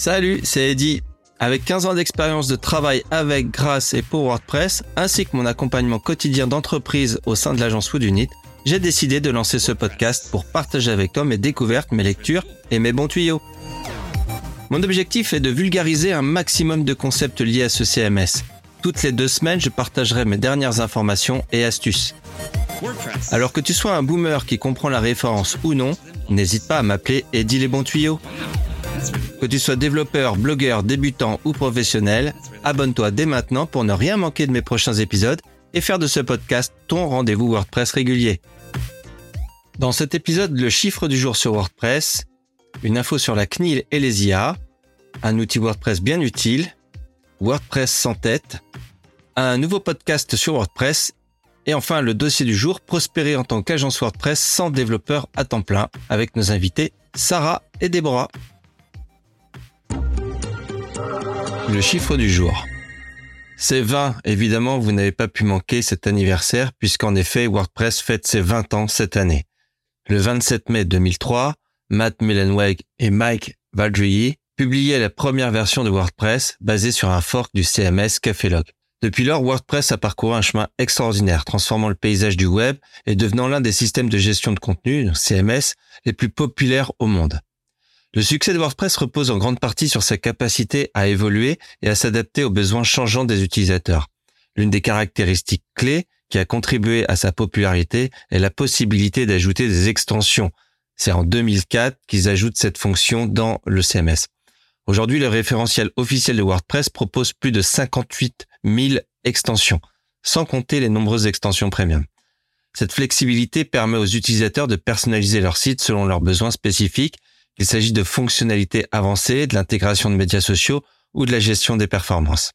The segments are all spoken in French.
Salut, c'est Eddy. Avec 15 ans d'expérience de travail avec, grâce et pour WordPress, ainsi que mon accompagnement quotidien d'entreprise au sein de l'agence Woodunit, j'ai décidé de lancer ce podcast pour partager avec toi mes découvertes, mes lectures et mes bons tuyaux. Mon objectif est de vulgariser un maximum de concepts liés à ce CMS. Toutes les deux semaines, je partagerai mes dernières informations et astuces. Alors que tu sois un boomer qui comprend la référence ou non, n'hésite pas à m'appeler Eddie les bons tuyaux. Que tu sois développeur, blogueur, débutant ou professionnel, abonne-toi dès maintenant pour ne rien manquer de mes prochains épisodes et faire de ce podcast ton rendez-vous WordPress régulier. Dans cet épisode, le chiffre du jour sur WordPress, une info sur la CNIL et les IA, un outil WordPress bien utile, WordPress sans tête, un nouveau podcast sur WordPress et enfin le dossier du jour, prospérer en tant qu'agence WordPress sans développeur à temps plein avec nos invités Sarah et Déborah. Le chiffre du jour. C'est 20. Évidemment, vous n'avez pas pu manquer cet anniversaire puisqu'en effet, WordPress fête ses 20 ans cette année. Le 27 mai 2003, Matt Mullenweg et Mike Valdry publiaient la première version de WordPress basée sur un fork du CMS Cafelog. Depuis lors, WordPress a parcouru un chemin extraordinaire, transformant le paysage du web et devenant l'un des systèmes de gestion de contenu, CMS, les plus populaires au monde. Le succès de WordPress repose en grande partie sur sa capacité à évoluer et à s'adapter aux besoins changeants des utilisateurs. L'une des caractéristiques clés qui a contribué à sa popularité est la possibilité d'ajouter des extensions. C'est en 2004 qu'ils ajoutent cette fonction dans le CMS. Aujourd'hui, le référentiel officiel de WordPress propose plus de 58 000 extensions, sans compter les nombreuses extensions premium. Cette flexibilité permet aux utilisateurs de personnaliser leur site selon leurs besoins spécifiques il s'agit de fonctionnalités avancées, de l'intégration de médias sociaux ou de la gestion des performances.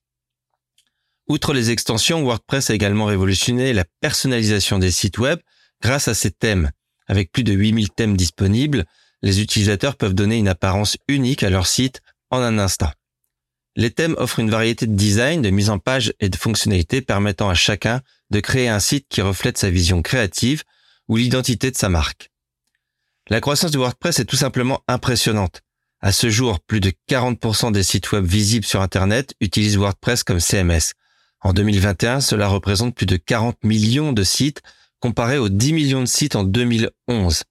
Outre les extensions, WordPress a également révolutionné la personnalisation des sites web grâce à ses thèmes. Avec plus de 8000 thèmes disponibles, les utilisateurs peuvent donner une apparence unique à leur site en un instant. Les thèmes offrent une variété de design, de mise en page et de fonctionnalités permettant à chacun de créer un site qui reflète sa vision créative ou l'identité de sa marque. La croissance de WordPress est tout simplement impressionnante. À ce jour, plus de 40% des sites web visibles sur Internet utilisent WordPress comme CMS. En 2021, cela représente plus de 40 millions de sites comparé aux 10 millions de sites en 2011.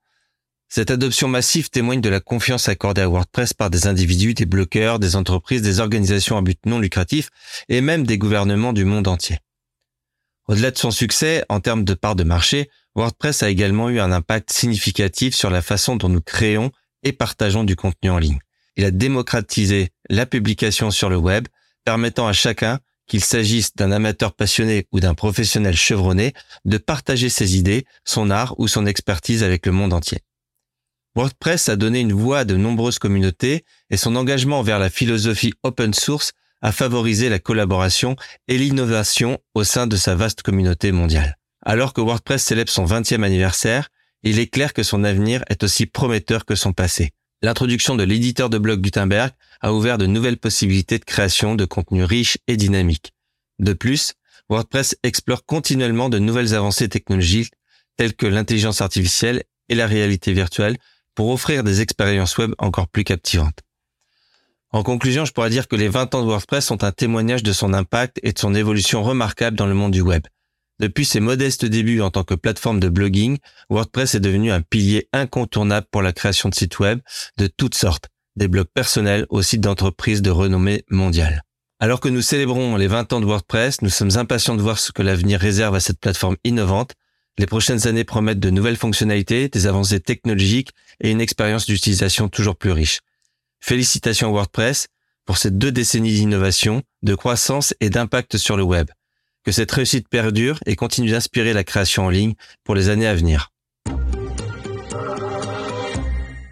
Cette adoption massive témoigne de la confiance accordée à WordPress par des individus, des bloqueurs, des entreprises, des organisations à but non lucratif et même des gouvernements du monde entier. Au-delà de son succès en termes de part de marché, WordPress a également eu un impact significatif sur la façon dont nous créons et partageons du contenu en ligne. Il a démocratisé la publication sur le web, permettant à chacun, qu'il s'agisse d'un amateur passionné ou d'un professionnel chevronné, de partager ses idées, son art ou son expertise avec le monde entier. WordPress a donné une voix à de nombreuses communautés et son engagement vers la philosophie open source a favorisé la collaboration et l'innovation au sein de sa vaste communauté mondiale. Alors que WordPress célèbre son 20e anniversaire, il est clair que son avenir est aussi prometteur que son passé. L'introduction de l'éditeur de blog Gutenberg a ouvert de nouvelles possibilités de création de contenus riches et dynamiques. De plus, WordPress explore continuellement de nouvelles avancées technologiques telles que l'intelligence artificielle et la réalité virtuelle pour offrir des expériences web encore plus captivantes. En conclusion, je pourrais dire que les 20 ans de WordPress sont un témoignage de son impact et de son évolution remarquable dans le monde du web. Depuis ses modestes débuts en tant que plateforme de blogging, WordPress est devenu un pilier incontournable pour la création de sites web de toutes sortes, des blogs personnels aux sites d'entreprises de renommée mondiale. Alors que nous célébrons les 20 ans de WordPress, nous sommes impatients de voir ce que l'avenir réserve à cette plateforme innovante. Les prochaines années promettent de nouvelles fonctionnalités, des avancées technologiques et une expérience d'utilisation toujours plus riche. Félicitations WordPress pour ces deux décennies d'innovation, de croissance et d'impact sur le web que cette réussite perdure et continue d'inspirer la création en ligne pour les années à venir.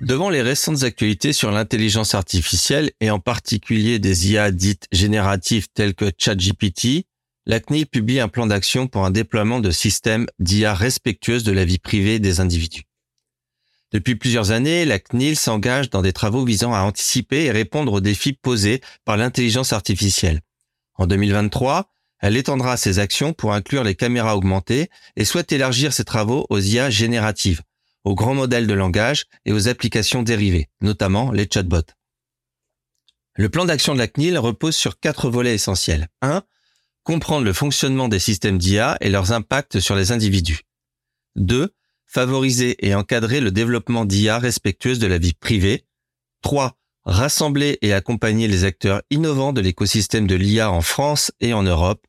Devant les récentes actualités sur l'intelligence artificielle et en particulier des IA dites génératives telles que ChatGPT, la CNIL publie un plan d'action pour un déploiement de systèmes d'IA respectueuses de la vie privée des individus. Depuis plusieurs années, la CNIL s'engage dans des travaux visant à anticiper et répondre aux défis posés par l'intelligence artificielle. En 2023, elle étendra ses actions pour inclure les caméras augmentées et souhaite élargir ses travaux aux IA génératives, aux grands modèles de langage et aux applications dérivées, notamment les chatbots. Le plan d'action de la CNIL repose sur quatre volets essentiels. 1. Comprendre le fonctionnement des systèmes d'IA et leurs impacts sur les individus. 2. Favoriser et encadrer le développement d'IA respectueuse de la vie privée. 3. Rassembler et accompagner les acteurs innovants de l'écosystème de l'IA en France et en Europe.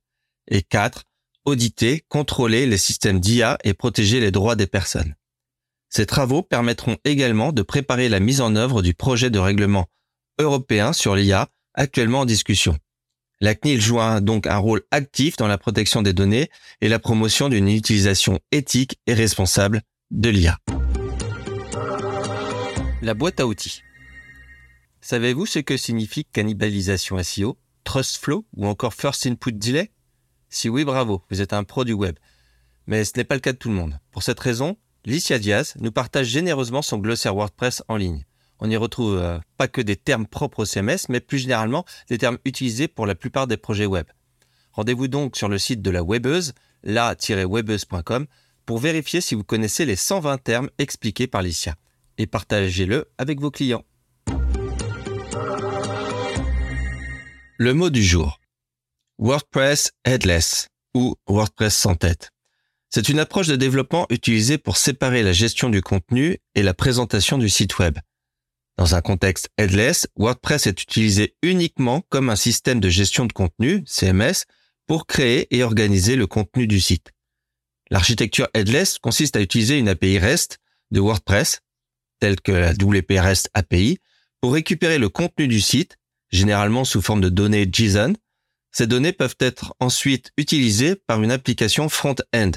Et 4. Auditer, contrôler les systèmes d'IA et protéger les droits des personnes. Ces travaux permettront également de préparer la mise en œuvre du projet de règlement européen sur l'IA actuellement en discussion. La CNIL joue donc un rôle actif dans la protection des données et la promotion d'une utilisation éthique et responsable de l'IA. La boîte à outils. Savez-vous ce que signifie cannibalisation SEO, trust flow ou encore first input delay? Si oui, bravo, vous êtes un pro du web. Mais ce n'est pas le cas de tout le monde. Pour cette raison, Licia Diaz nous partage généreusement son glossaire WordPress en ligne on n'y retrouve euh, pas que des termes propres au CMS, mais plus généralement des termes utilisés pour la plupart des projets web. Rendez-vous donc sur le site de la webeuse, la-webeuse.com, pour vérifier si vous connaissez les 120 termes expliqués par Licia. Et partagez-le avec vos clients. Le mot du jour. WordPress Headless ou WordPress sans tête. C'est une approche de développement utilisée pour séparer la gestion du contenu et la présentation du site web. Dans un contexte headless, WordPress est utilisé uniquement comme un système de gestion de contenu, CMS, pour créer et organiser le contenu du site. L'architecture headless consiste à utiliser une API REST de WordPress, telle que la WP REST API, pour récupérer le contenu du site, généralement sous forme de données JSON. Ces données peuvent être ensuite utilisées par une application front-end,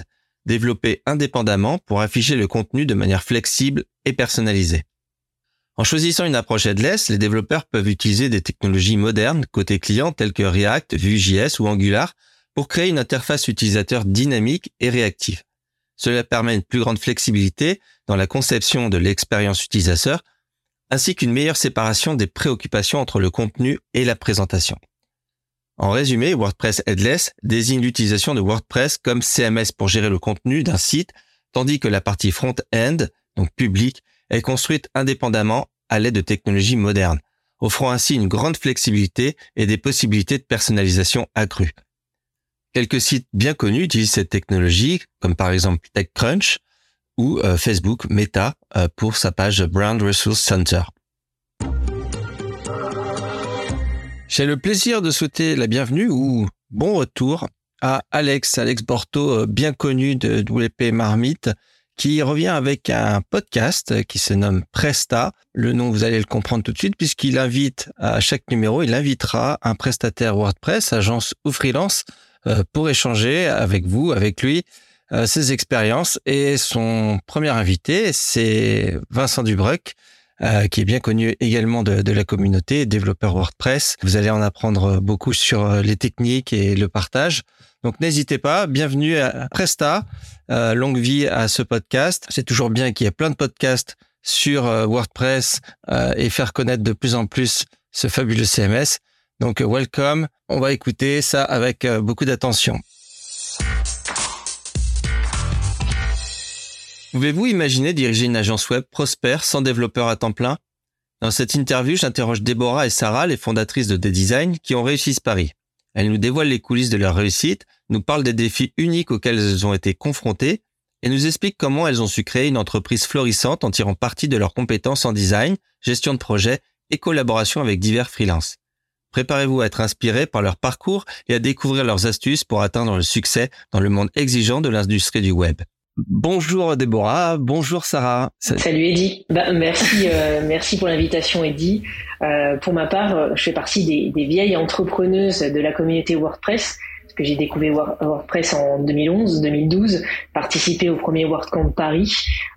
développée indépendamment pour afficher le contenu de manière flexible et personnalisée. En choisissant une approche headless, les développeurs peuvent utiliser des technologies modernes côté client telles que React, Vue.js ou Angular pour créer une interface utilisateur dynamique et réactive. Cela permet une plus grande flexibilité dans la conception de l'expérience utilisateur ainsi qu'une meilleure séparation des préoccupations entre le contenu et la présentation. En résumé, WordPress Headless désigne l'utilisation de WordPress comme CMS pour gérer le contenu d'un site, tandis que la partie front-end, donc publique, est construite indépendamment à l'aide de technologies modernes, offrant ainsi une grande flexibilité et des possibilités de personnalisation accrues. Quelques sites bien connus utilisent cette technologie, comme par exemple TechCrunch ou euh, Facebook Meta euh, pour sa page Brand Resource Center. J'ai le plaisir de souhaiter la bienvenue ou bon retour à Alex, Alex Borto, euh, bien connu de WP Marmite, qui revient avec un podcast qui se nomme Presta. Le nom, vous allez le comprendre tout de suite, puisqu'il invite à chaque numéro, il invitera un prestataire WordPress, agence ou freelance, pour échanger avec vous, avec lui, euh, ses expériences. Et son premier invité, c'est Vincent Dubruck, euh, qui est bien connu également de, la communauté, développeur WordPress. Vous allez en apprendre beaucoup sur les techniques et le partage. Donc n'hésitez pas, bienvenue à Presta. Euh, longue vie à ce podcast. C'est toujours bien qu'il y ait plein de podcasts sur euh, WordPress euh, et faire connaître de plus en plus ce fabuleux CMS. Donc welcome, on va écouter ça avec beaucoup d'attention. Pouvez-vous imaginer diriger une agence web prospère sans développeur à temps plein? Dans cette interview, j'interroge Déborah et Sarah, les fondatrices de Design, qui ont réussi ce pari. Elles nous dévoilent les coulisses de leur réussite, nous parlent des défis uniques auxquels elles ont été confrontées et nous expliquent comment elles ont su créer une entreprise florissante en tirant parti de leurs compétences en design, gestion de projet et collaboration avec divers freelances. Préparez-vous à être inspiré par leur parcours et à découvrir leurs astuces pour atteindre le succès dans le monde exigeant de l'industrie du web. Bonjour Déborah, bonjour Sarah. Salut Eddy. Bah, merci, euh, merci pour l'invitation Eddy. Euh, pour ma part, euh, je fais partie des, des, vieilles entrepreneuses de la communauté WordPress que j'ai découvert WordPress en 2011-2012, participé au premier WordCamp Paris,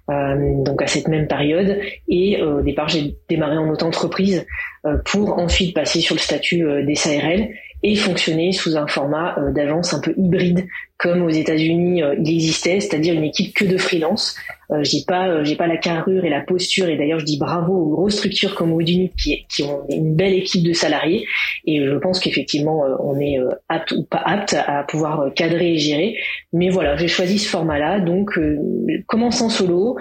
euh, donc à cette même période. Et euh, au départ, j'ai démarré en auto-entreprise euh, pour ensuite passer sur le statut des SARL et fonctionner sous un format euh, d'agence un peu hybride comme aux États-Unis euh, il existait, c'est-à-dire une équipe que de freelance. Euh, j'ai pas euh, j'ai pas la carrure et la posture et d'ailleurs je dis bravo aux grosses structures comme Odinut qui, qui ont une belle équipe de salariés et je pense qu'effectivement on est apte ou pas apte à pouvoir cadrer et gérer. Mais voilà, j'ai choisi ce format-là donc commençant solo,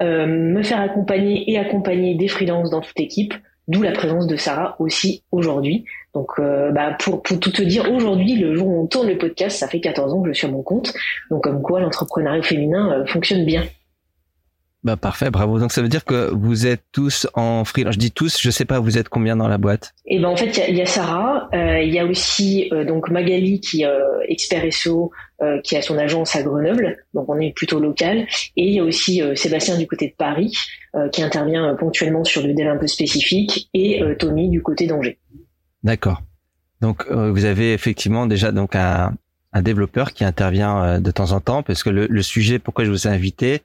me faire accompagner et accompagner des freelances dans toute équipe D'où la présence de Sarah aussi aujourd'hui. Donc, euh, bah, pour, pour tout te dire, aujourd'hui, le jour où on tourne le podcast, ça fait 14 ans que je suis à mon compte. Donc, comme quoi, l'entrepreneuriat féminin euh, fonctionne bien. Bah parfait, bravo. Donc ça veut dire que vous êtes tous en freelance. Je dis tous, je sais pas, vous êtes combien dans la boîte? Et eh ben en fait, il y, y a, Sarah, euh, il y a aussi euh, donc Magali qui est euh, expert SEO, qui a son agence à Grenoble, donc on est plutôt local. Et il y a aussi Sébastien du côté de Paris qui intervient ponctuellement sur du dev un peu spécifique, et Tommy du côté d'Angers. D'accord. Donc vous avez effectivement déjà donc un, développeur qui intervient de temps en temps, parce que le, le sujet pourquoi je vous ai invité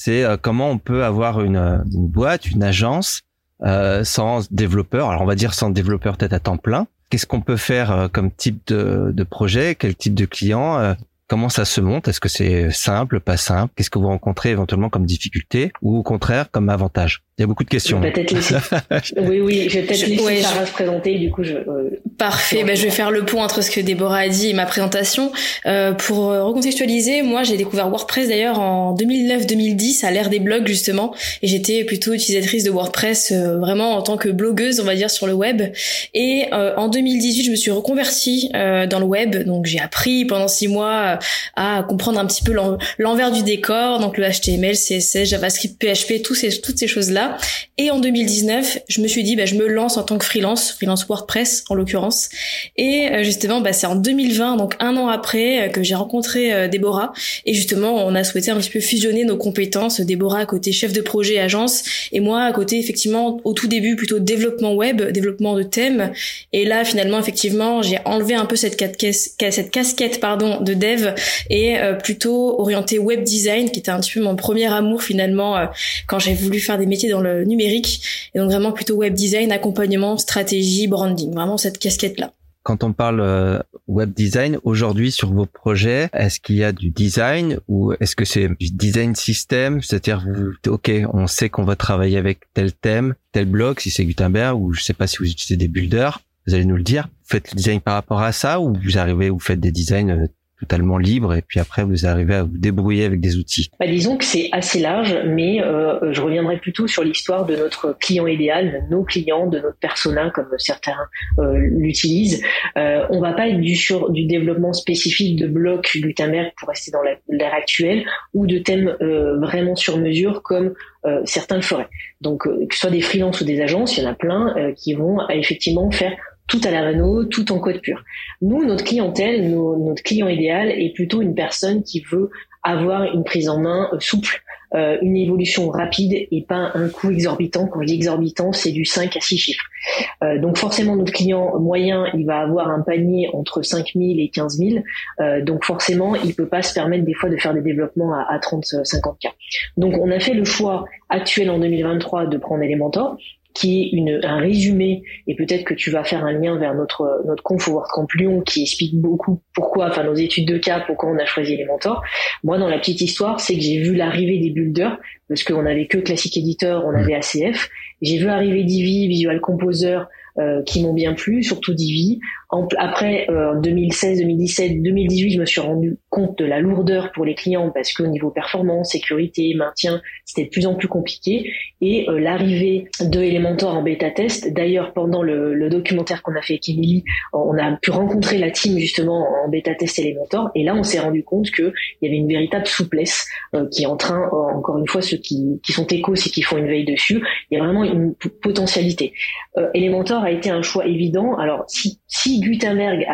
c'est euh, comment on peut avoir une, boîte, une agence euh, sans développeur. Alors on va dire sans développeur peut-être à temps plein. Qu'est-ce qu'on peut faire euh, comme type de, de, projet, quel type de client, euh, Comment ça se monte? Est-ce que c'est simple, pas simple? Qu'est-ce que vous rencontrez éventuellement comme difficulté ou au contraire comme avantage? Il y a beaucoup de questions. Peut-être laisser... oui, oui, je vais peut-être laisser ouais, Sarah se présenter. Du coup, je. Euh, Parfait. Bah, je vais faire le pont entre ce que Déborah a dit et ma présentation. Euh, pour recontextualiser, moi, j'ai découvert WordPress d'ailleurs en 2009-2010 à l'ère des blogs justement, et j'étais plutôt utilisatrice de WordPress euh, vraiment en tant que blogueuse, on va dire, sur le web. Et euh, en 2018, je me suis reconvertie euh, dans le web, donc j'ai appris pendant six mois à comprendre un petit peu l'envers du décor, donc le HTML, CSS, JavaScript, PHP, tous ces, toutes ces Et en 2019, je me suis dit, bah, je me lance en tant que freelance, freelance WordPress en l'occurrence. Et euh, justement, bah, c'est en 2020, donc un an après, euh, que j'ai rencontré euh, Déborah. Et justement, on a souhaité un petit peu fusionner nos compétences. Déborah à côté chef de projet agence, et moi à côté effectivement au tout début plutôt développement web, développement de thèmes. Et là, finalement, effectivement, j'ai enlevé un peu cette, cette casquette pardon de dev et euh, plutôt orienté web design, qui était un petit peu mon premier amour finalement euh, quand j'ai voulu faire des métiers dans le numérique. Et donc vraiment plutôt web design, accompagnement, stratégie, branding, vraiment cette casquette-là. Quand on parle euh, web design, aujourd'hui sur vos projets, est-ce qu'il y a du design ou est-ce que c'est du design système? C'est-à-dire, ok, on sait qu'on va travailler avec tel thème, tel blog, si c'est Gutenberg ou je sais pas si vous utilisez des builders, vous allez nous le dire. Vous faites le design par rapport à ça ou vous arrivez, vous faites des designs totalement libre et puis après vous arrivez à vous débrouiller avec des outils bah, Disons que c'est assez large, mais euh, je reviendrai plutôt sur l'histoire de notre client idéal, de nos clients, de notre persona comme certains euh, l'utilisent. Euh, on va pas être du sur du développement spécifique de blocs Gutenberg pour rester dans l'ère actuelle ou de thèmes euh, vraiment sur mesure comme euh, certains le feraient. Donc que ce soit des freelances ou des agences, il y en a plein qui vont effectivement faire tout à la Renault, tout en code pur. Nous, notre clientèle, notre client idéal est plutôt une personne qui veut avoir une prise en main euh, souple, euh, une évolution rapide et pas un coût exorbitant. Quand je dis exorbitant, c'est du 5 à 6 chiffres. Euh, donc forcément, notre client moyen, il va avoir un panier entre 5 000 et 15 000. donc forcément, il peut pas se permettre des fois de faire des développements à, à 30, 50 k. Donc on a fait le choix actuel en 2023 de prendre Elementor qui est une, un résumé, et peut-être que tu vas faire un lien vers notre notre conf Camp Lyon qui explique beaucoup pourquoi, enfin nos études de cas, pourquoi on a choisi les mentors. Moi, dans la petite histoire, c'est que j'ai vu l'arrivée des builders, parce qu'on avait que Classic Editor, on avait ACF. J'ai vu arriver Divi, Visual Composer, euh, qui m'ont bien plu, surtout Divi. En, après, euh, en 2016, 2017, 2018, je me suis rendu compte de la lourdeur pour les clients parce qu'au niveau performance, sécurité, maintien, c'était de plus en plus compliqué. Et euh, l'arrivée de Elementor en bêta test, d'ailleurs pendant le, le documentaire qu'on a fait avec Emily, on a pu rencontrer la team justement en bêta test Elementor. Et là, on s'est rendu compte qu'il y avait une véritable souplesse qui est en train, encore une fois, ceux qui, qui sont échos et qui font une veille dessus, il y a vraiment une potentialité. Elementor a été un choix évident. Alors si, si Gutenberg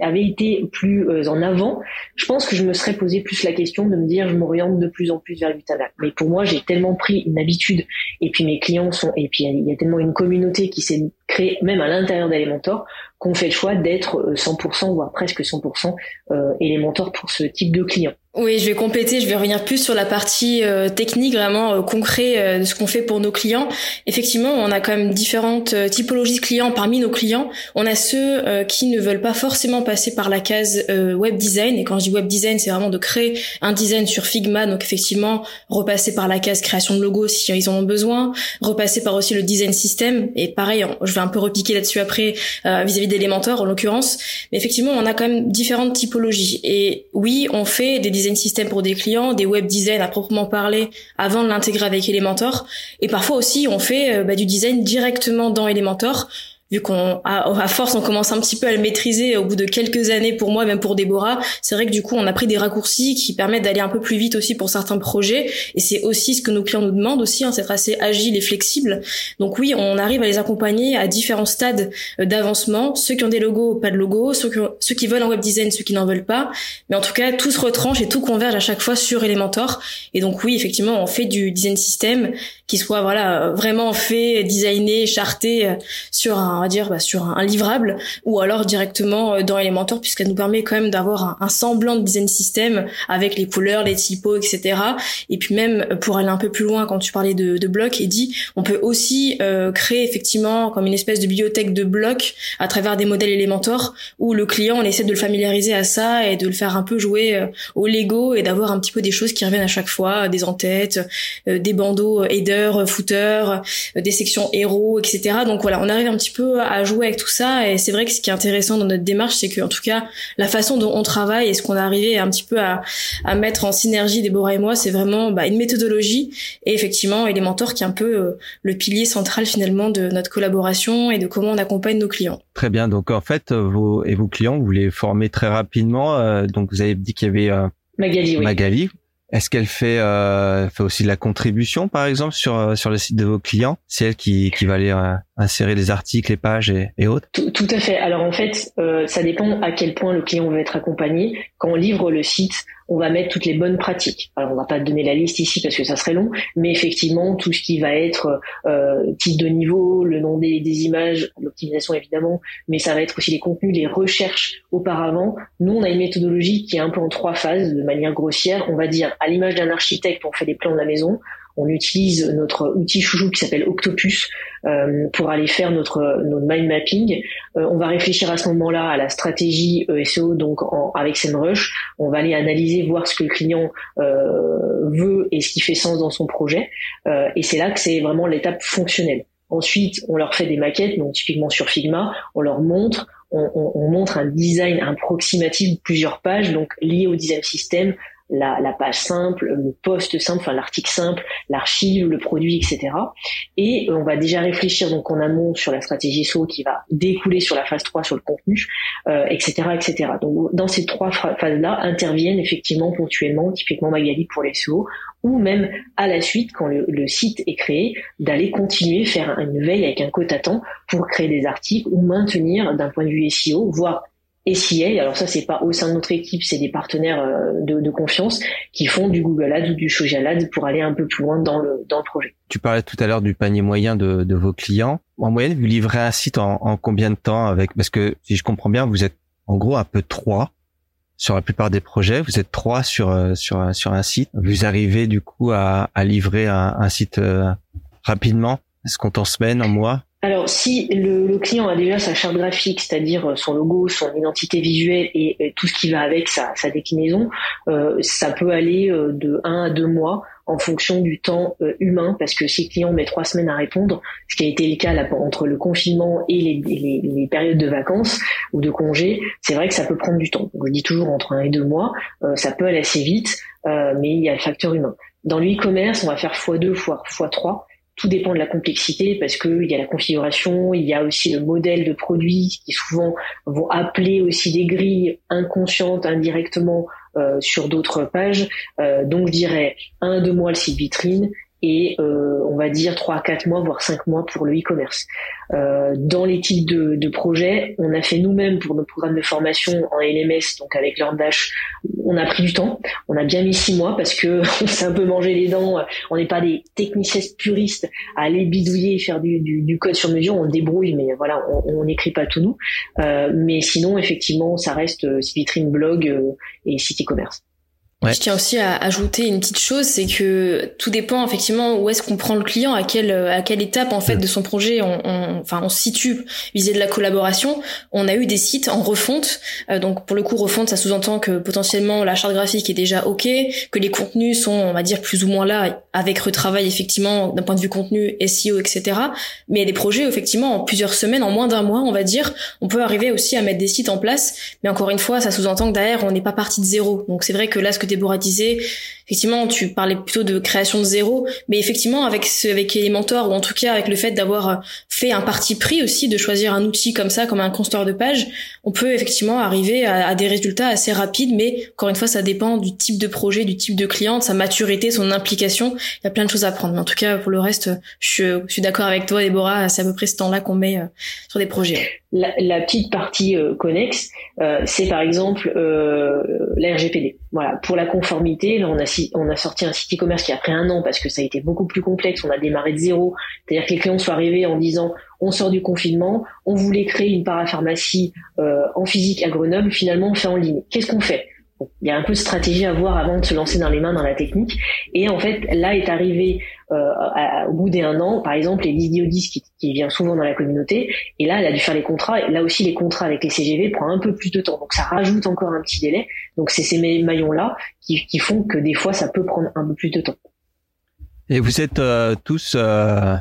avait été plus euh, en avant, je pense que je me serais posé plus la question de me dire je m'oriente de plus en plus vers Gutenberg. Mais pour moi, j'ai tellement pris une habitude et puis mes clients sont et puis il y a tellement une communauté qui s'est créée même à l'intérieur d'Elementor qu'on fait le choix d'être 100% euh, voire presque 100% euh, Elementor pour ce type de client. Oui, je vais compléter, je vais revenir plus sur la partie euh, technique, vraiment euh, concret euh, de ce qu'on fait pour nos clients. Effectivement, on a quand même différentes typologies de clients parmi nos clients. On a ceux qui ne veulent pas forcément passer par la case web design. Et quand je dis web design, c'est vraiment de créer un design sur Figma. Donc effectivement, repasser par la case création de logo si ils en ont besoin, repasser par aussi le design system. Et pareil, je vais un peu repiquer là-dessus après vis-à-vis d'Elementor en l'occurrence. Mais effectivement, on a quand même différentes typologies. Et oui, on fait des design system pour des clients, des web design à proprement parler avant de l'intégrer avec Elementor. Et parfois aussi, on fait bah, du design directement dans Elementor vu qu'on à, force on commence un petit peu à le maîtriser au bout de quelques années pour moi même pour Déborah c'est vrai que du coup on a pris des raccourcis qui permettent d'aller un peu plus vite aussi pour certains projets. Et c'est aussi ce que nos clients nous demandent aussi hein, c'est assez agile et flexible. Donc oui on arrive à les accompagner à différents stades euh, d'avancement. Ceux qui ont des logos pas de logos. Ceux qui, ceux qui veulent un web design ceux qui n'en veulent pas. Mais en tout cas tout se retranche et tout converge à chaque fois sur Elementor. Et donc oui effectivement on fait du design system qui soit voilà vraiment fait designé charté euh, sur un on va dire bah, sur un, livrable ou alors directement euh, dans Elementor puisqu'elle nous permet quand même d'avoir un, semblant de design system avec les couleurs, les typos, etc. Et puis même euh, pour aller un peu plus loin quand tu parlais de, de blocs, dit on peut aussi euh, créer effectivement comme une espèce de bibliothèque de blocs à travers des modèles Elementor où le client on essaie de le familiariser à ça et de le faire un peu jouer au Lego et d'avoir un petit peu des choses qui reviennent à chaque fois, des en-têtes, des bandeaux header, footer, des sections héros, etc. Donc voilà, on arrive un petit peu à jouer avec tout ça. Et c'est vrai que ce qui est intéressant dans notre démarche, c'est que en tout cas, la façon dont on travaille et ce qu'on a arrivé un petit peu à, à mettre en synergie Déborah et moi, c'est vraiment bah, une méthodologie et effectivement Elementor qui est un peu euh, le pilier central finalement de notre collaboration et de comment on accompagne nos clients. Très bien. Donc en fait, vos et vos clients, vous les formez très rapidement. Euh, donc vous avez dit qu'il y avait euh, Magali, oui. Magali. Est-ce qu'elle fait, euh, fait aussi de la contribution, par exemple, sur euh, sur le site de vos clients? C'est elle qui, qui va aller euh, insérer les articles, les pages et, autres? Tout, tout, à fait. Alors en fait, ça dépend à quel point le client veut être accompagné. Quand on livre le site, on va mettre toutes les bonnes pratiques. Alors on va pas donner la liste ici parce que ça serait long, mais effectivement tout ce qui va être euh, titre de niveau, le nom des, des images, l'optimisation évidemment, mais ça va être aussi les contenus, les recherches auparavant. Nous on a une méthodologie qui est un peu en trois phases de manière grossière. On va dire à l'image d'un architecte, on fait des plans de la maison on utilise notre outil chouchou qui s'appelle Octopus euh, pour aller faire notre notre mind mapping. Euh, on va réfléchir à ce moment-là à la stratégie ESO donc en, avec SEMrush. On va aller analyser voir ce que le client euh, veut et ce qui fait sens dans son projet. et c'est là que c'est vraiment l'étape fonctionnelle. Ensuite, on leur fait des maquettes, donc typiquement sur Figma, on leur montre, on, on, on montre un design approximatif de plusieurs pages, donc lié au design system, la, la, page simple, le poste simple, enfin l'article simple, l'archive, le produit, etc. Et on va déjà réfléchir donc en amont sur la stratégie SEO qui va découler sur la phase 3 sur le contenu, euh, etc., etc. Donc dans ces trois phases-là interviennent effectivement ponctuellement, typiquement Magali pour les SEO, ou même à la suite, quand le, le site est créé, d'aller continuer, faire une veille avec un quota temps pour créer des articles ou maintenir d'un point de vue SEO, voire SIA, alors ça c'est pas au sein de notre équipe, c'est des partenaires euh, de, de, confiance qui font du Google Ads ou du Social Ads pour aller un peu plus loin dans le dans le projet. Tu parlais tout à l'heure du panier moyen de, de, vos clients. En moyenne, vous livrez un site en, en, combien de temps avec Parce que si je comprends bien, vous êtes en gros un peu trois sur la plupart des projets. Vous êtes trois sur euh, sur sur un site. Vous arrivez du coup à, à livrer un, site euh, rapidement? Est-ce qu'on en semaine, en mois? Alors, si le, client a déjà sa charte graphique, c'est-à-dire euh, son logo, son identité visuelle et, tout ce qui va avec sa, déclinaison, euh, ça peut aller euh, de un à deux mois en fonction du temps humain, parce que si le client met trois semaines à répondre, ce qui a été le cas là, entre le confinement et les, périodes de vacances ou de congés, c'est vrai que ça peut prendre du temps. Donc, je dis toujours entre un et deux mois, ça peut aller assez vite, mais il y a le facteur humain. Dans le e-commerce, on va faire x2, x3 tout dépend de la complexité parce que il y a la configuration, il y a aussi le modèle de produit qui souvent vont appeler aussi des grilles inconscientes indirectement euh, sur d'autres pages. Euh, donc je dirais un deux mois le site vitrine et euh, on va dire 3 à 4 mois, voire 5 mois pour le e-commerce. Euh, dans les types de, de, projets, on a fait nous-mêmes pour nos programmes de formation en LMS, donc avec Dash, on a pris du temps. On a bien mis 6 mois parce que on s'est un peu mangé les dents. On n'est pas des techniciens puristes à aller bidouiller et faire du, du, du, code sur mesure. On débrouille, mais voilà, on n'écrit pas tout nous. Euh, mais sinon, effectivement, ça reste euh, vitrine blog euh, et site e-commerce. Je tiens aussi à ajouter une petite chose, c'est que tout dépend effectivement où est-ce qu'on prend le client, à quelle à quelle étape en fait de son projet on, on enfin on se situe vis de la collaboration. On a eu des sites en refonte, euh, donc pour le coup refonte ça sous-entend que potentiellement la charte graphique est déjà ok, que les contenus sont on va dire plus ou moins là avec retravail effectivement d'un point de vue contenu, SEO etc. Mais il y a des projets effectivement en plusieurs semaines, en moins d'un mois on va dire, on peut arriver aussi à mettre des sites en place, mais encore une fois ça sous-entend que derrière on n'est pas parti de zéro. Donc c'est vrai que là ce que Déborah disait, effectivement, tu parlais plutôt de création de zéro, mais effectivement, avec ce, avec Elementor, ou en tout cas avec le fait d'avoir fait un parti pris aussi, de choisir un outil comme ça, comme un constructeur de page, on peut effectivement arriver à, des résultats assez rapides, mais encore une fois, ça dépend du type de projet, du type de client, sa maturité, son implication. Il y a plein de choses à prendre. En tout cas, pour le reste, je, je suis d'accord avec toi, Déborah, c'est à peu près ce temps-là qu'on met euh, sur des projets. La, petite partie euh, connexe, euh, c'est par exemple euh, la RGPD. Voilà, pour la conformité, là on a on a sorti un site e-commerce qui a pris un an parce que ça a été beaucoup plus complexe. On a démarré de zéro, c'est-à-dire que les clients sont arrivés en disant on sort du confinement, on voulait créer une parapharmacie euh, en physique à Grenoble, finalement on fait en ligne. Qu'est-ce qu'on fait? Il y a un peu de stratégie à voir avant de se lancer dans les mains dans la technique. Et en fait, là est arrivé euh, au bout d'un an, par exemple, les Diodis qui, qui vient souvent dans la communauté. Et là, elle a dû faire les contrats. Et là aussi, les contrats avec les CGV prend un peu plus de temps. Donc ça rajoute encore un petit délai. Donc c'est ces maillons-là qui, qui, font que des fois, ça peut prendre un peu plus de temps. Et vous êtes euh, tous euh,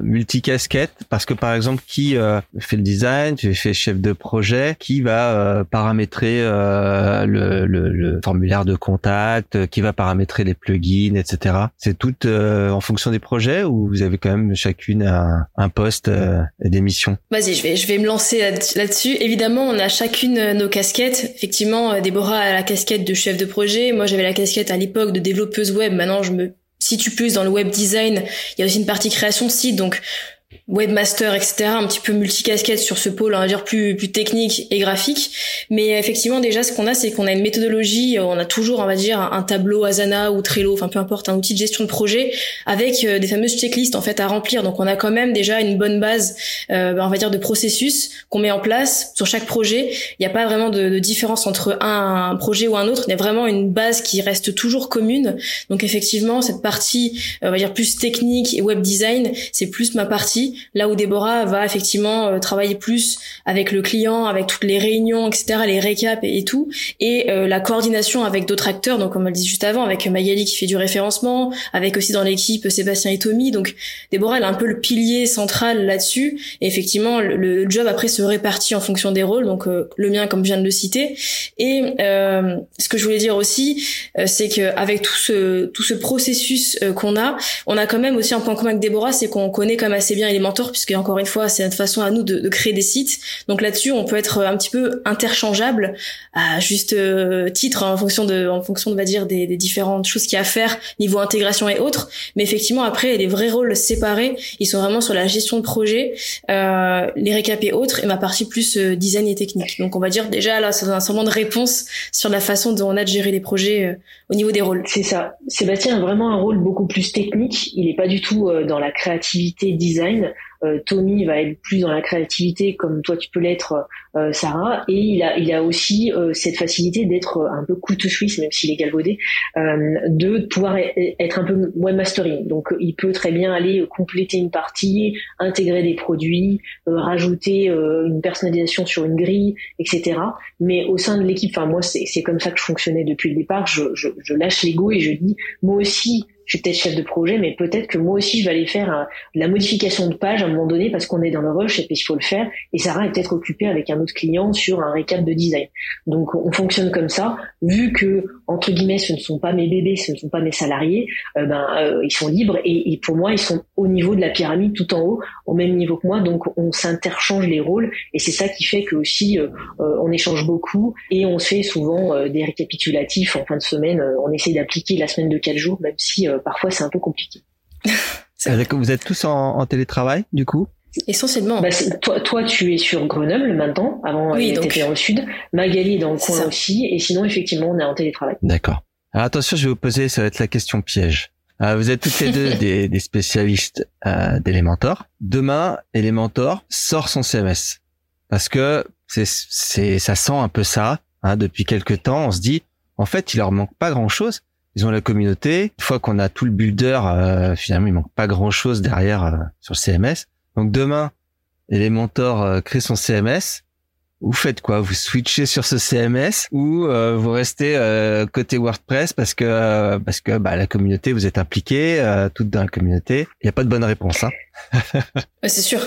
multicasquette parce que par exemple qui euh, fait le design, tu fais chef de projet, qui va euh, paramétrer le, le, le, formulaire de contact, qui va paramétrer les plugins, etc. C'est tout en fonction des projets ou vous avez quand même chacune un, un poste et des missions Vas-y, je vais je vais me lancer là-dessus. Évidemment, on a chacune nos casquettes. Effectivement, Déborah a la casquette de chef de projet. Moi, j'avais la casquette à l'époque de développeuse web. Maintenant, je me si tu plus dans le web design, il y a aussi une partie création site, donc webmaster, etc., un petit peu multicasquette sur ce pôle, on va dire plus plus technique et graphique. Mais effectivement, déjà, ce qu'on a, c'est qu'on a une méthodologie. Euh, on a toujours, on va dire, un tableau Asana ou Trello, enfin peu importe, un outil de gestion de projet avec euh, des fameuses checklists en fait à remplir. Donc, on a quand même déjà une bonne base, euh, on va dire, de processus qu'on met en place sur chaque projet. Il n'y a pas vraiment de, de différence entre un, un, projet ou un autre. Il y a vraiment une base qui reste toujours commune. Donc, effectivement, cette partie, on va dire plus technique et web design, c'est plus ma partie Là où Déborah va effectivement euh, travailler plus avec le client, avec toutes les réunions, etc., les récaps et, tout, et euh, la coordination avec d'autres acteurs. Donc comme elle dit juste avant, avec Magali qui fait du référencement, avec aussi dans l'équipe Sébastien et Tommy. Donc Déborah elle a un peu le pilier central là-dessus. Et effectivement le, job après se répartit en fonction des rôles. Donc euh, le mien comme je viens de le citer. Et ce que je voulais dire aussi, c'est qu'avec tout ce tout ce processus qu'on a, on a quand même aussi un point commun avec Déborah, c'est qu'on connaît quand même assez bien les puisque encore une fois, c'est notre façon à nous de, créer des sites. Donc là-dessus, on peut être un petit peu interchangeable à juste euh, titre en fonction de, en fonction, on va dire, des, différentes choses qu'il y a à faire niveau intégration et autres. Mais effectivement, après, les vrais rôles séparés, ils sont vraiment sur la gestion de projet, euh, les récaps et autres, et ma partie plus euh, design et technique. Donc on va dire déjà là, c'est un certain de réponse sur la façon dont on a de gérer les projets au niveau des rôles. C'est ça. Sébastien a vraiment un rôle beaucoup plus technique. Il n'est pas du tout dans la créativité design. Euh, Tommy va être plus dans la créativité comme toi tu peux l'être euh, Sarah. Et il a aussi euh, cette facilité d'être un peu couteau suisse même s'il est galvaudé de pouvoir e-, e-, être un peu webmastering donc il peut très bien aller compléter une partie intégrer des produits rajouter une personnalisation sur une grille etc mais au sein de l'équipe enfin moi c'est comme ça que je fonctionnais depuis le départ. Je lâche l'ego et je dis moi aussi je suis peut-être chef de projet, mais peut-être que moi aussi je vais aller faire la modification de page à un moment donné parce qu'on est dans le rush et puis il faut le faire. Et Sarah est peut-être occupée avec un autre client sur un récap de design. Donc on fonctionne comme ça. Vu que entre guillemets ce ne sont pas mes bébés, ce ne sont pas mes salariés, euh, ben euh, ils sont libres et, pour moi ils sont au niveau de la pyramide, tout en haut, au même niveau que moi. Donc on s'interchange les rôles et c'est ça qui fait que aussi euh, on échange beaucoup et on se fait souvent des récapitulatifs en fin de semaine. on essaie d'appliquer la semaine de quatre jours, même si euh, parfois c'est un peu compliqué. Vous êtes tous en, télétravail du coup? Essentiellement. Bah, toi, toi, tu es sur Grenoble maintenant. Avant, oui, tu étais au sud. Magali est dans le coin aussi. Et sinon, effectivement, on est en télétravail. D'accord. Alors attention, je vais vous poser, ça va être la question piège. Euh, vous êtes toutes les deux des, spécialistes euh, d'Elementor. Demain, Elementor sort son CMS parce que c'est, c'est, ça sent un peu ça. Hein, depuis quelques temps, on se dit, en fait, il leur manque pas grand chose ils ont la communauté. Une fois qu'on a tout le builder, euh, finalement, il manque pas grand chose derrière euh, sur le CMS. Donc demain, Elementor euh, crée son CMS. Vous faites quoi? Vous switchez sur ce CMS ou euh, vous restez côté WordPress parce que parce que bah, la communauté, vous êtes impliqué, toute dans la communauté. Il n'y a pas de bonne réponse. Hein c'est sûr.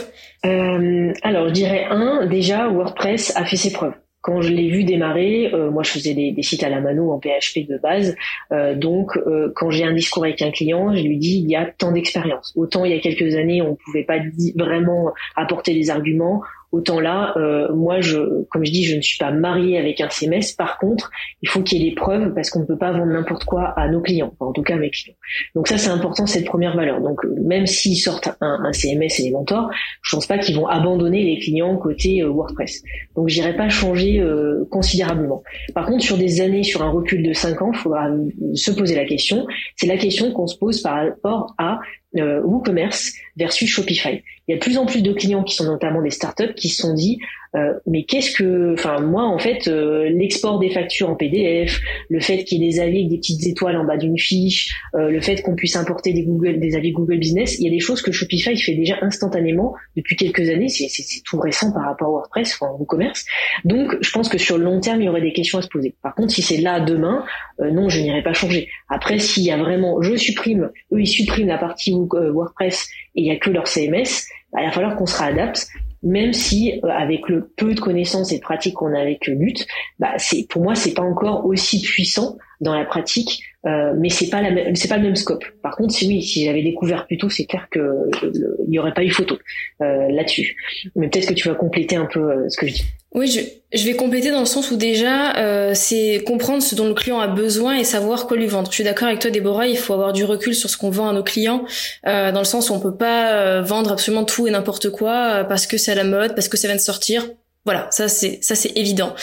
alors je dirais un, déjà WordPress a fait ses preuves. Quand je l'ai vu démarrer, euh, moi je faisais des, sites à la mano en PHP de base, euh, donc euh, quand j'ai un discours avec un client, je lui dis il y a tant d'expérience. Autant il y a quelques années on pouvait pas vraiment apporter des arguments, Autant là, euh, moi, je, comme je dis, je ne suis pas mariée avec un CMS. Par contre, il faut qu'il y ait des preuves parce qu'on ne peut pas vendre n'importe quoi à nos clients, en tout cas mes clients. Donc ça, c'est important, cette première valeur. Donc même s'ils sortent un, CMS Elementor, je pense pas qu'ils vont abandonner les clients côté euh, WordPress. Donc j'irai pas changer euh, considérablement. Par contre, sur des années, sur un recul de 5 ans, il faudra se poser la question. C'est la question qu'on se pose par rapport à WooCommerce versus Shopify. Il y a de plus en plus de clients qui sont notamment des startups qui se sont dit euh, mais qu'est-ce que, enfin moi en fait, euh, l'export des factures en PDF, le fait qu'il y ait des avis avec des petites étoiles en bas d'une fiche, euh, le fait qu'on puisse importer des Google, des avis Google Business, il y a des choses que Shopify fait déjà instantanément depuis quelques années. C'est, tout récent par rapport à WordPress, enfin WooCommerce. Donc je pense que sur le long terme, il y aurait des questions à se poser. Par contre, si c'est là demain, non, je n'irai pas changer. Après, s'il y a vraiment, je supprime, eux ils suppriment la partie WordPress et il y a que leur CMS, bah, il va falloir qu'on se réadapte même si euh, avec le peu de connaissances et de pratiques qu'on a avec Lutte, bah c'est pour moi c'est pas encore aussi puissant dans la pratique, euh, mais c'est pas la c'est pas le même scope. Par contre, si oui, si j'avais découvert plus tôt, c'est clair que il n'y aurait pas eu photo euh, là-dessus. Mais peut-être que tu vas compléter un peu ce que je dis. Oui, je, je, vais compléter dans le sens où déjà, euh, c'est comprendre ce dont le client a besoin et savoir quoi lui vendre. Je suis d'accord avec toi, Déborah, il faut avoir du recul sur ce qu'on vend à nos clients, euh, dans le sens où on peut pas euh, vendre absolument tout et n'importe quoi euh, parce que c'est à la mode, parce que ça vient de sortir. Voilà, ça c'est ça c'est évident.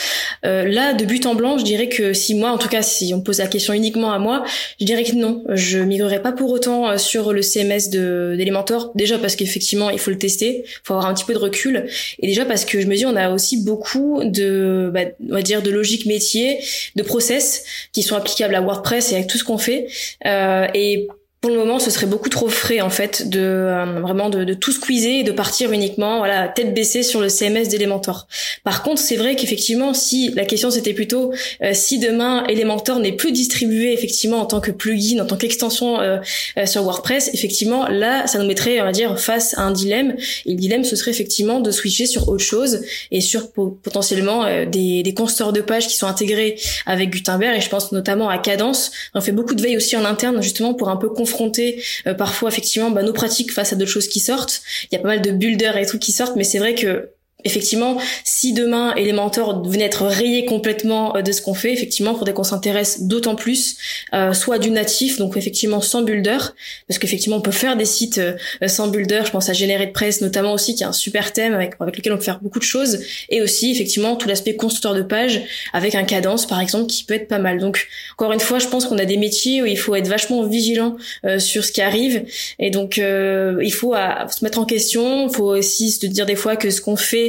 Euh, là, de but en blanc, je dirais que si moi, en tout cas, si on pose la question uniquement à moi, je dirais que non, je migrerai pas pour autant euh, sur le CMS de d'Elementor. Déjà parce qu'effectivement, il faut le tester, faut avoir un petit peu de recul, et déjà parce que je me dis, on a aussi beaucoup de, bah, on va dire, de logique métier, de process qui sont applicables à WordPress et avec tout ce qu'on fait. Euh, et pour le moment, ce serait beaucoup trop frais en fait de euh, vraiment de, de, tout squeezer et de partir uniquement voilà tête baissée sur le CMS d'Elementor. Par contre, c'est vrai qu'effectivement, si la question c'était plutôt euh, si demain Elementor n'est plus distribué effectivement en tant que plugin, en tant qu'extension euh, sur WordPress, effectivement là, ça nous mettrait on va dire face à un dilemme. Et le dilemme, ce serait effectivement de switcher sur autre chose et sur potentiellement des, des consteurs de pages qui sont intégrés avec Gutenberg. Et je pense notamment à Cadence. On fait beaucoup de veille aussi en interne justement pour un peu confronter euh, parfois effectivement bah, nos pratiques face à d'autres choses qui sortent. Il y a pas mal de builders et tout qui sortent, mais c'est vrai que effectivement, si demain Elementor venait être rayé complètement euh, de ce qu'on fait, effectivement, il faudrait qu'on s'intéresse d'autant plus, euh, soit du natif, donc effectivement sans builder, parce qu'effectivement on peut faire des sites euh, sans builder. Je pense à Générer de presse notamment aussi, qui est un super thème avec, avec lequel on peut faire beaucoup de choses, et aussi effectivement tout l'aspect constructeur de page avec un cadence par exemple qui peut être pas mal. Donc encore une fois, je pense qu'on a des métiers où il faut être vachement vigilant sur ce qui arrive, et donc il faut se mettre en question. Il faut aussi se dire des fois que ce qu'on fait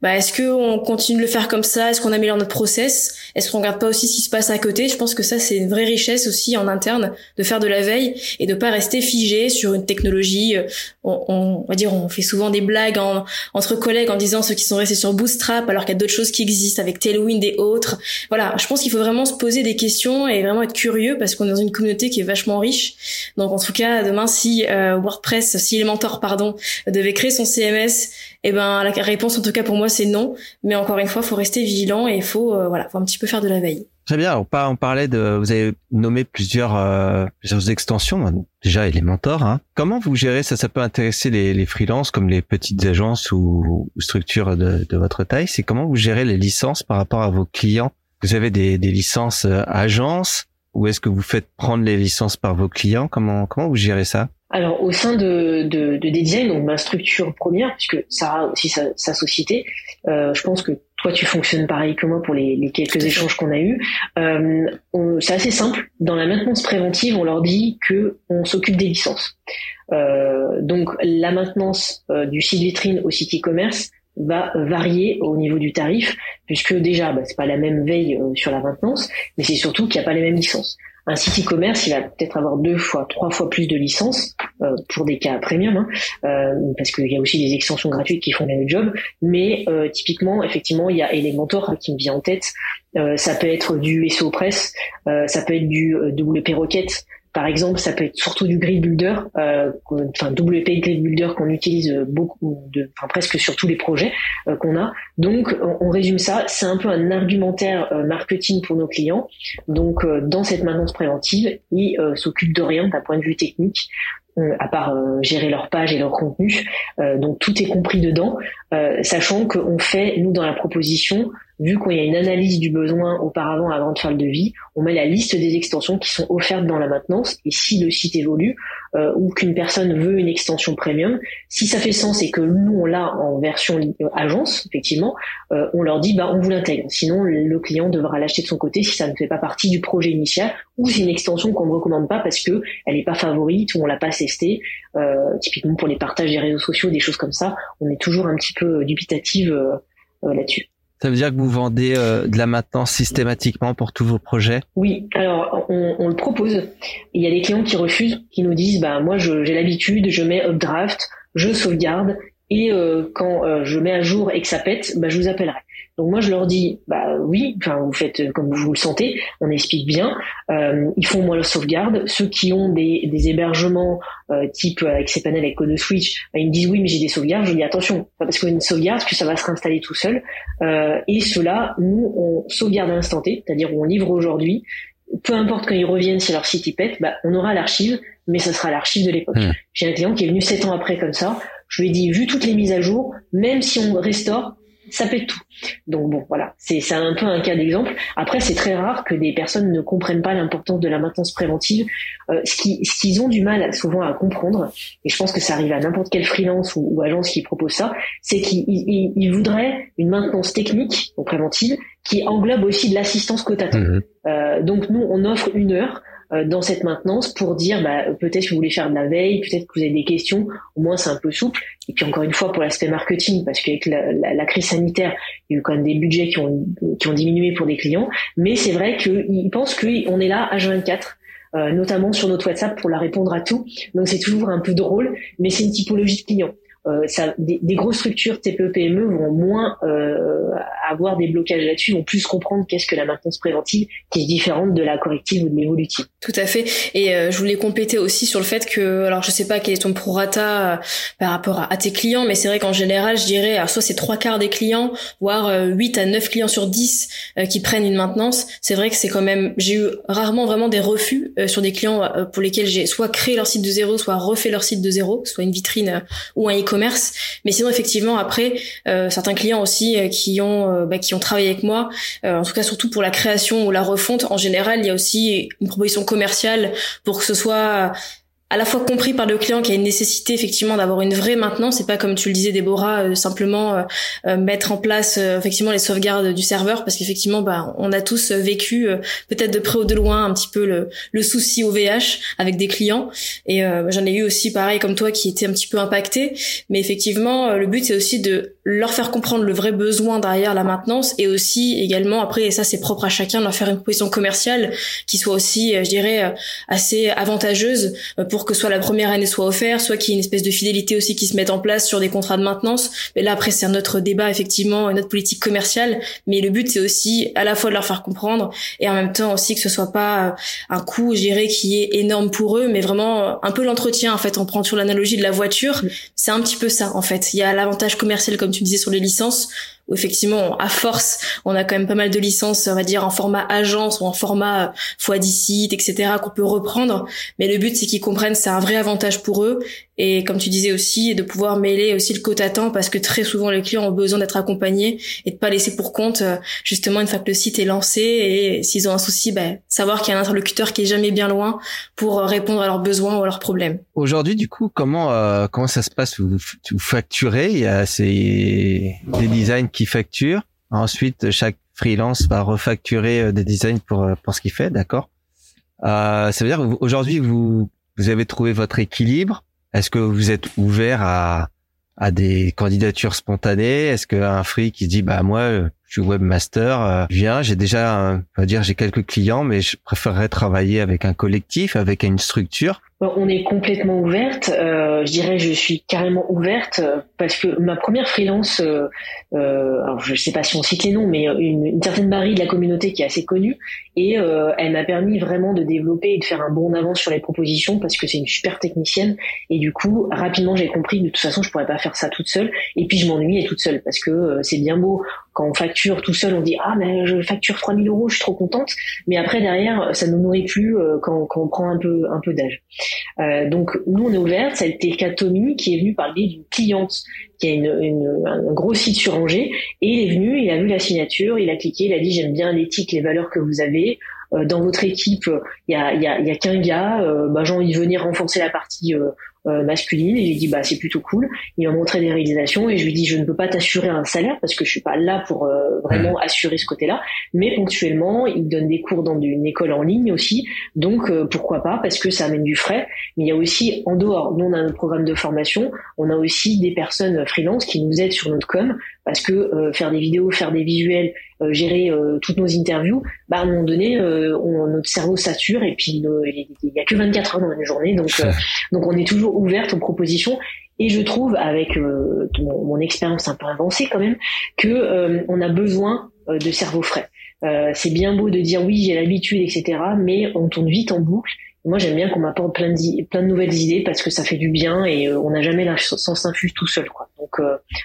bah, est-ce qu'on continue de le faire comme ça? Est-ce qu'on améliore notre process? Est-ce qu'on regarde pas aussi ce qui se passe à côté? Je pense que ça, c'est une vraie richesse aussi en interne de faire de la veille et de pas rester figé sur une technologie. Euh, on, va dire, on fait souvent des blagues entre collègues en disant ceux qui sont restés sur Bootstrap alors qu'il y a d'autres choses qui existent avec Tailwind et autres. Voilà, je pense qu'il faut vraiment se poser des questions et vraiment être curieux parce qu'on est dans une communauté qui est vachement riche. Donc en tout cas, demain, si euh, WordPress, si Elementor, pardon, devait créer son CMS eh ben la réponse en tout cas pour moi c'est non. Mais encore une fois, faut rester vigilant et faut euh, voilà, faut un petit peu faire de la veille. Très bien. On, parlait de, vous avez nommé plusieurs, euh, extensions. Hein. Déjà, et les mentors. Hein. Comment vous gérez ça? Ça peut intéresser les, les freelances comme les petites agences ou, structures de, de, votre taille? C'est comment vous gérez les licences par rapport à vos clients? Vous avez des, des licences euh, agences ou est-ce que vous faites prendre les licences par vos clients? Comment comment vous gérez ça? Alors au sein de, de, de Design, donc ma structure première, puisque Sarah a aussi sa, sa société, euh, je pense que toi tu fonctionnes pareil que moi pour les, les quelques échanges qu'on a eus. Euh, c'est assez simple. Dans la maintenance préventive, on leur dit que on s'occupe des licences. Euh, donc la maintenance du site vitrine au site e-commerce va varier au niveau du tarif, puisque déjà bah, c'est pas la même veille sur la maintenance, mais c'est surtout qu'il n'y a pas les mêmes licences. Un site e-commerce, il va peut-être avoir deux fois, trois fois plus de licences euh, pour des cas premium, hein, euh, parce qu'il y a aussi des extensions gratuites qui font le job. Mais euh, typiquement, effectivement, il y a Elementor qui me vient en tête. ça peut être du SEO Press, ça peut être du WP Rocket, par exemple, ça peut être surtout du grid builder, euh, WP grid builder qu'on utilise beaucoup, de, enfin presque sur tous les projets euh, qu'on a. Donc, on, résume ça, c'est un peu un argumentaire euh, marketing pour nos clients. Donc, dans cette maintenance préventive, ils s'occupent de rien d'un point de vue technique à part gérer leur page et leur contenu. donc tout est compris dedans, sachant qu'on fait, nous, dans la proposition, vu qu'il y a une analyse du besoin auparavant avant de faire le devis, on met la liste des extensions qui sont offertes dans la maintenance et si le site évolue euh, ou qu'une personne veut une extension premium, si ça fait sens et que nous on l'a en version agence, effectivement, euh, on leur dit bah on vous l'intègre. Sinon le client devra l'acheter de son côté si ça ne fait pas partie du projet initial ou c'est une extension qu'on ne recommande pas parce que elle n'est pas favorite ou on l'a pas testée. Euh, typiquement pour les partages des réseaux sociaux, des choses comme ça, on est toujours un petit peu dubitative là-dessus. Ça veut dire que vous vendez euh, de la maintenance systématiquement pour tous vos projets? Oui, alors on, on, le propose. Il y a des clients qui refusent, qui nous disent bah moi j'ai l'habitude, je mets updraft, je sauvegarde et euh, quand euh, je mets à jour et que ça pète, bah, je vous appellerai. Donc moi je leur dis bah oui, enfin vous faites comme vous le sentez, on explique bien. Euh, ils font moins la sauvegarde. Ceux qui ont des, des hébergements euh, type avec ces panels avec code switch, bah, ils me disent oui mais j'ai des sauvegardes. Je dis attention, pas parce une sauvegarde que ça va se réinstaller tout seul. Euh, et cela, nous on sauvegarde à l'instant T, c'est-à-dire on livre aujourd'hui. Peu importe quand ils reviennent si leur site y pète, bah, on aura l'archive, mais ça sera l'archive de l'époque. Mmh. J'ai un client qui est venu sept ans après comme ça. Je lui ai dit, vu toutes les mises à jour, même si on restaure, ça être tout. Donc bon, voilà, c'est un peu un cas d'exemple. Après, c'est très rare que des personnes ne comprennent pas l'importance de la maintenance préventive. Euh, ce qu'ils ont du mal souvent à comprendre, et je pense que ça arrive à n'importe quel freelance ou, agence qui propose ça, c'est qu'ils ils, voudraient une maintenance technique, donc préventive, qui englobe aussi de l'assistance quotatoire. Mmh. Euh, donc nous, on offre une heure dans cette maintenance pour dire bah, peut-être que vous voulez faire de la veille, peut-être que vous avez des questions, au moins c'est un peu souple. Et puis encore une fois pour l'aspect marketing, parce qu'avec la, la, crise sanitaire, il y a eu quand même des budgets qui ont, qui ont diminué pour des clients, mais c'est vrai qu'ils pensent qu'on est là à 24 euh, notamment sur notre WhatsApp pour la répondre à tout. Donc c'est toujours un peu drôle, mais c'est une typologie de client. Euh, ça, des, des, grosses structures TPE-PME e vont moins euh, avoir des blocages là-dessus, vont plus comprendre qu'est-ce que la maintenance préventive, qui est différente de la corrective ou de l'évolutive. Tout à fait. Et euh, je voulais compléter aussi sur le fait que, alors je sais pas quel est ton prorata par rapport à, tes clients, mais c'est vrai qu'en général, je dirais, alors soit c'est trois quarts des clients, voire 8 à 9 clients sur 10 qui prennent une maintenance. C'est vrai que c'est quand même, j'ai eu rarement vraiment des refus sur des clients pour lesquels j'ai soit créé leur site de zéro, soit refait leur site de zéro, soit une vitrine ou un commerce. Mais sinon, effectivement, après, euh, certains clients aussi euh, qui ont euh, bah, qui ont travaillé avec moi, en tout cas surtout pour la création ou la refonte, en général, il y a aussi une proposition commerciale pour que ce soit à la fois compris par le client qu'il y a une nécessité effectivement d'avoir une vraie maintenance. C'est pas comme tu le disais Déborah euh, simplement euh, euh, mettre en place effectivement les sauvegardes du serveur parce qu'effectivement bah on a tous vécu peut-être de près ou de loin un petit peu le, le souci OVH avec des clients. Et j'en ai eu aussi pareil comme toi qui était un petit peu impacté mais effectivement le but c'est aussi de leur faire comprendre le vrai besoin derrière la maintenance et aussi également après et ça c'est propre à chacun leur faire une proposition commerciale qui soit aussi je dirais assez avantageuse pour pour que soit la première année soit offerte, soit qu'il y ait une espèce de fidélité aussi qui se mette en place sur des contrats de maintenance. Mais là après c'est un autre débat effectivement, une autre politique commerciale. Mais le but c'est aussi à la fois de leur faire comprendre et en même temps aussi que ce soit pas euh, un coût géré qui est énorme pour eux, mais vraiment euh, un peu l'entretien en fait. On prend sur l'analogie de la voiture, c'est un petit peu ça en fait. Il y a l'avantage commercial comme tu disais sur les licences effectivement, à force, on a quand même pas mal de licences, on va dire, en format agence ou en format fois site, etc., qu'on peut reprendre. Mais le but, c'est qu'ils comprennent c'est un vrai avantage pour eux. Et comme tu disais aussi, de pouvoir mêler aussi le quota temps parce que très souvent, les clients ont besoin d'être accompagnés et de pas laisser pour compte, euh, justement, une fois que le site est lancé et s'ils ont un souci, ben, savoir qu'il y a un interlocuteur qui est jamais bien loin pour répondre à leurs besoins ou à leurs problèmes. Aujourd'hui, du coup, comment, euh, comment ça se passe? Vous, facturez? Il y a ces, des designs facture. Ensuite, chaque freelance va refacturer euh, des designs pour euh, pour ce qu'il fait, d'accord? Euh, Ça veut dire aujourd'hui vous vous avez trouvé votre équilibre. Est-ce que vous êtes ouvert à à des candidatures spontanées? Est-ce qu'un free qui dit bah moi je suis webmaster, je viens, j'ai déjà, on va dire j'ai quelques clients, mais je préférerais travailler avec un collectif, avec une structure. On est complètement ouverte. Euh, je dirais, je suis carrément ouverte euh, parce que ma première freelance, euh, euh, alors je ne sais pas si on cite les noms, mais une, une, certaine Marie de la communauté qui est assez connue et euh, elle m'a permis vraiment de développer et de faire un bon avance sur les propositions parce que c'est une super technicienne et du coup rapidement j'ai compris que de toute façon je pourrais pas faire ça toute seule et puis je m'ennuyais toute seule parce que c'est bien beau quand on facture tout seul on dit ah mais je facture 3000 euros je suis trop contente mais après derrière ça nous nourrit plus quand, quand on prend un peu un peu d'âge. Euh, donc nous on est ouverte, ça a été Tommy qui est venu parler d'une cliente qui a une, un gros site sur Angers. Et il est venu, il a vu la signature, il a cliqué, il a dit j'aime bien l'éthique, les valeurs que vous avez. Euh, dans votre équipe, il y a, y a, y a qu'un gars, euh, bah, j'ai envie de venir renforcer la partie euh, masculine. Et j'ai dit bah c'est plutôt cool. Il m'a montré des réalisations et je lui dis je ne peux pas t'assurer un salaire parce que je suis pas là pour euh, vraiment assurer ce côté-là, mais ponctuellement il donne des cours dans une école en ligne aussi, donc euh, pourquoi pas? Parce que ça amène du frais. Mais il y a aussi en dehors, nous on a un programme de formation, on a aussi des personnes freelance qui nous aident sur notre com parce que faire des vidéos, faire des visuels, gérer toutes nos interviews, bah à un moment donné on, notre cerveau sature et puis il y a que 24 heures dans une journée, donc donc on est toujours ouverte aux propositions. Et je trouve, avec euh, mon, expérience un peu avancée quand même, que euh, on a besoin euh, de cerveau frais. c'est bien beau de dire oui, j'ai l'habitude, etc. Mais on tourne vite en boucle. moi, j'aime bien qu'on m'apporte plein de, plein de nouvelles idées parce que ça fait du bien et on n'a jamais la sens infuse tout seul. Quoi. Donc,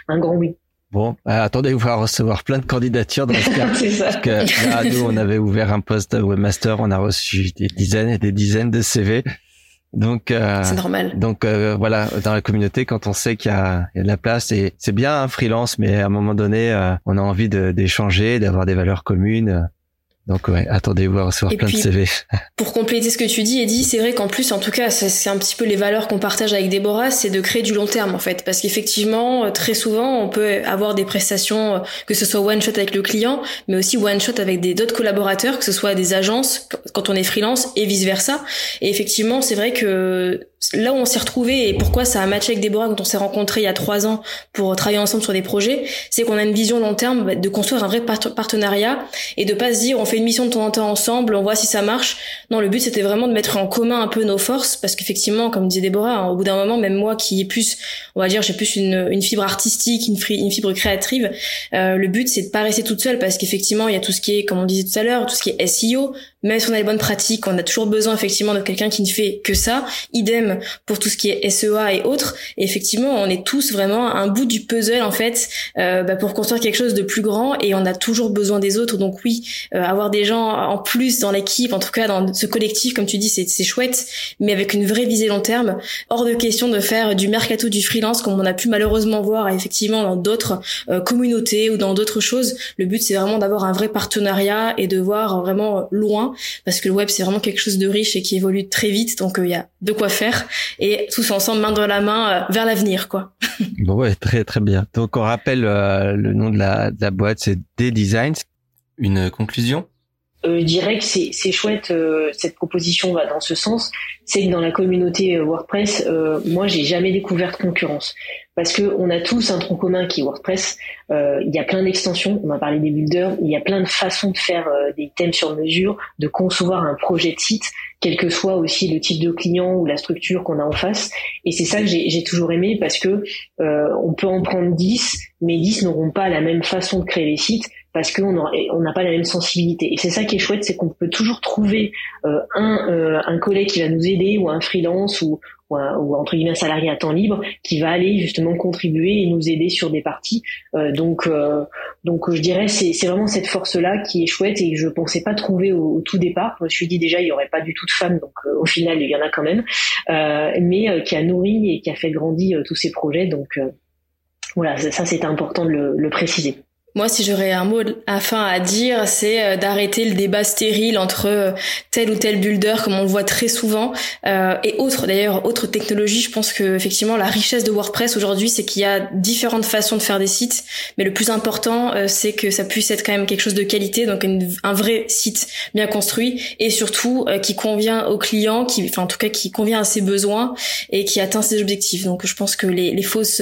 un grand oui. Bon, attendez, vous allez recevoir plein de candidatures dans ce cas. ça. Parce que là, nous, on avait ouvert un poste webmaster, on a reçu des dizaines et des dizaines de CV. Donc, euh, c'est normal. Donc euh, voilà, dans la communauté, quand on sait qu'il y, a, de la place, et c'est bien un freelance, mais à un moment donné, euh, on a envie d'échanger, d'avoir des valeurs communes. Donc ouais, attendez-vous à recevoir plein de CV. pour compléter ce que tu dis, Eddie, c'est vrai qu'en plus, en tout cas, c'est un petit peu les valeurs qu'on partage avec Déborah, c'est de créer du long terme en fait, parce qu'effectivement, très souvent, on peut avoir des prestations, que ce soit one shot avec le client, mais aussi one shot avec d'autres collaborateurs, que ce soit des agences quand on est freelance et vice versa. Et effectivement, c'est vrai que là où on s'est retrouvé et pourquoi ça a matché avec Déborah quand on s'est rencontrés il y a trois ans pour travailler ensemble sur des projets, c'est qu'on a une vision long terme de construire un vrai partenariat et de pas se dire on fait une mission de temps en temps ensemble, on voit si ça marche. Non, le but c'était vraiment de mettre en commun un peu nos forces parce qu'effectivement, comme disait Déborah, hein, au bout d'un moment, même moi qui est plus, on va dire, j'ai plus une, fibre artistique, une, une fibre créative, euh, le but c'est de pas rester toute seule parce qu'effectivement il y a tout ce qui est, comme on disait tout à l'heure, tout ce qui est SEO, même si on a les bonnes pratiques, on a toujours besoin effectivement de quelqu'un qui ne fait que ça. Idem pour tout ce qui est SEA et autres. Et effectivement, on est tous vraiment un bout du puzzle en fait euh, bah, pour construire quelque chose de plus grand. Et on a toujours besoin des autres. Donc oui, euh, avoir des gens en plus dans l'équipe, en tout cas dans ce collectif, comme tu dis, c'est chouette, mais avec une vraie visée long terme. Hors de question de faire du mercato du freelance comme on a pu malheureusement voir effectivement dans d'autres euh, communautés ou dans d'autres choses. Le but c'est vraiment d'avoir un vrai partenariat et de voir vraiment loin parce que le web c'est vraiment quelque chose de riche et qui évolue très vite, donc il euh, y a de quoi faire et tous ensemble main dans la main euh, vers l'avenir quoi. bon ouais, très très bien. Donc on rappelle euh, le nom de la, de la boîte, c'est D-Designs. Une conclusion? Euh, je dirais que c'est, c'est chouette, euh, cette proposition va dans ce sens, c'est que dans la communauté euh, WordPress, euh, moi j'ai jamais découvert de concurrence. Parce que on a tous un tronc commun qui est WordPress, il y a plein d'extensions, on a parlé des builders, il y a plein de façons de faire des thèmes sur mesure, de concevoir un projet de site, quel que soit aussi le type de client ou la structure qu'on a en face. Et c'est ça que j'ai, toujours aimé parce que on peut en prendre 10, mais 10 n'auront pas la même façon de créer les sites parce qu'on on n'a pas la même sensibilité. Et c'est ça qui est chouette, c'est qu'on peut toujours trouver euh, un, euh, un collègue qui va nous aider ou un freelance ou, ou, entre guillemets un salarié à temps libre qui va aller justement contribuer et nous aider sur des parties. Euh, donc, euh, donc je dirais c'est, c'est vraiment cette force-là qui est chouette et que je pensais pas trouver au, tout départ. Je me suis dit déjà il y aurait pas du tout de femmes, donc euh, au final il y en a quand même, mais qui a nourri et qui a fait grandir tous ces projets. Donc voilà, ça, c'était important de le préciser. Moi, si j'aurais un mot à fin à dire, c'est euh, d'arrêter le débat stérile entre euh, tel ou tel builder, comme on le voit très souvent, euh, et autres. D'ailleurs, autres technologies. Je pense que effectivement, la richesse de WordPress aujourd'hui, c'est qu'il y a différentes façons de faire des sites, mais le plus important, c'est que ça puisse être quand même quelque chose de qualité, donc un vrai site bien construit, et surtout qui convient aux clients, qui, enfin en tout cas, qui convient à ses besoins et qui atteint ses objectifs. Donc, je pense que les, les fausses,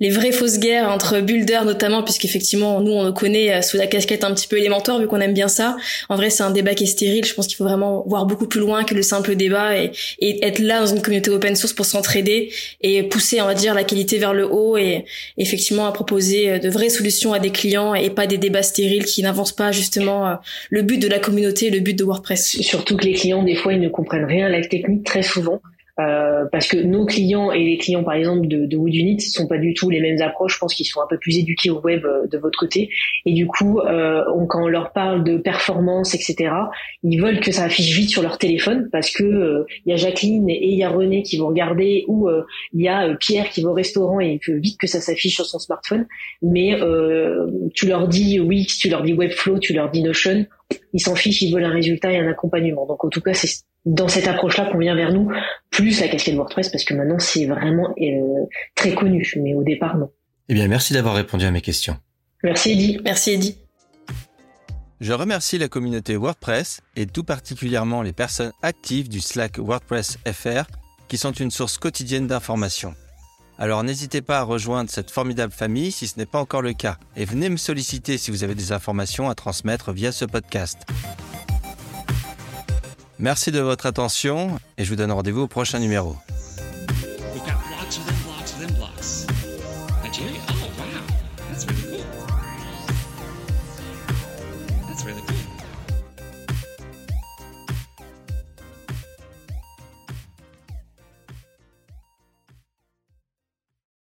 les vraies fausses guerres entre builders, notamment, puisqu'effectivement nous, on le connaît sous la casquette un petit peu élémentaire, vu qu'on aime bien ça. En vrai, c'est un débat qui est stérile. Je pense qu'il faut vraiment voir beaucoup plus loin que le simple débat et, et être là dans une communauté open source pour s'entraider et pousser, on va dire, la qualité vers le haut et effectivement à proposer de vraies solutions à des clients et pas des débats stériles qui n'avancent pas justement le but de la communauté, le but de WordPress. Surtout que les clients, des fois, ils ne comprennent rien à la technique très souvent. Euh, parce que nos clients et les clients par exemple de, de Woodunit sont pas du tout les mêmes approches. Je pense qu'ils sont un peu plus éduqués au web euh, de votre côté. Et du coup, euh, quand on leur parle de performance, etc., ils veulent que ça affiche vite sur leur téléphone parce que il y a Jacqueline et il y a René qui vont regarder ou il y a Pierre qui va au restaurant et il veut vite que ça s'affiche sur son smartphone. Mais tu leur dis Wix, tu leur dis Webflow, tu leur dis Notion, ils s'en fichent, ils veulent un résultat et un accompagnement. Donc en tout cas, c'est dans cette approche-là qu'on vient vers nous, plus la casquette WordPress, parce que maintenant c'est vraiment euh, très connu, mais au départ non. Eh bien, merci d'avoir répondu à mes questions. Merci Eddy. Merci Eddy. Je remercie la communauté WordPress et tout particulièrement les personnes actives du Slack WordPress FR qui sont une source quotidienne d'informations. Alors n'hésitez pas à rejoindre cette formidable famille si ce n'est pas encore le cas et venez me solliciter si vous avez des informations à transmettre via ce podcast. Merci de votre attention et je vous donne rendez-vous au prochain numéro.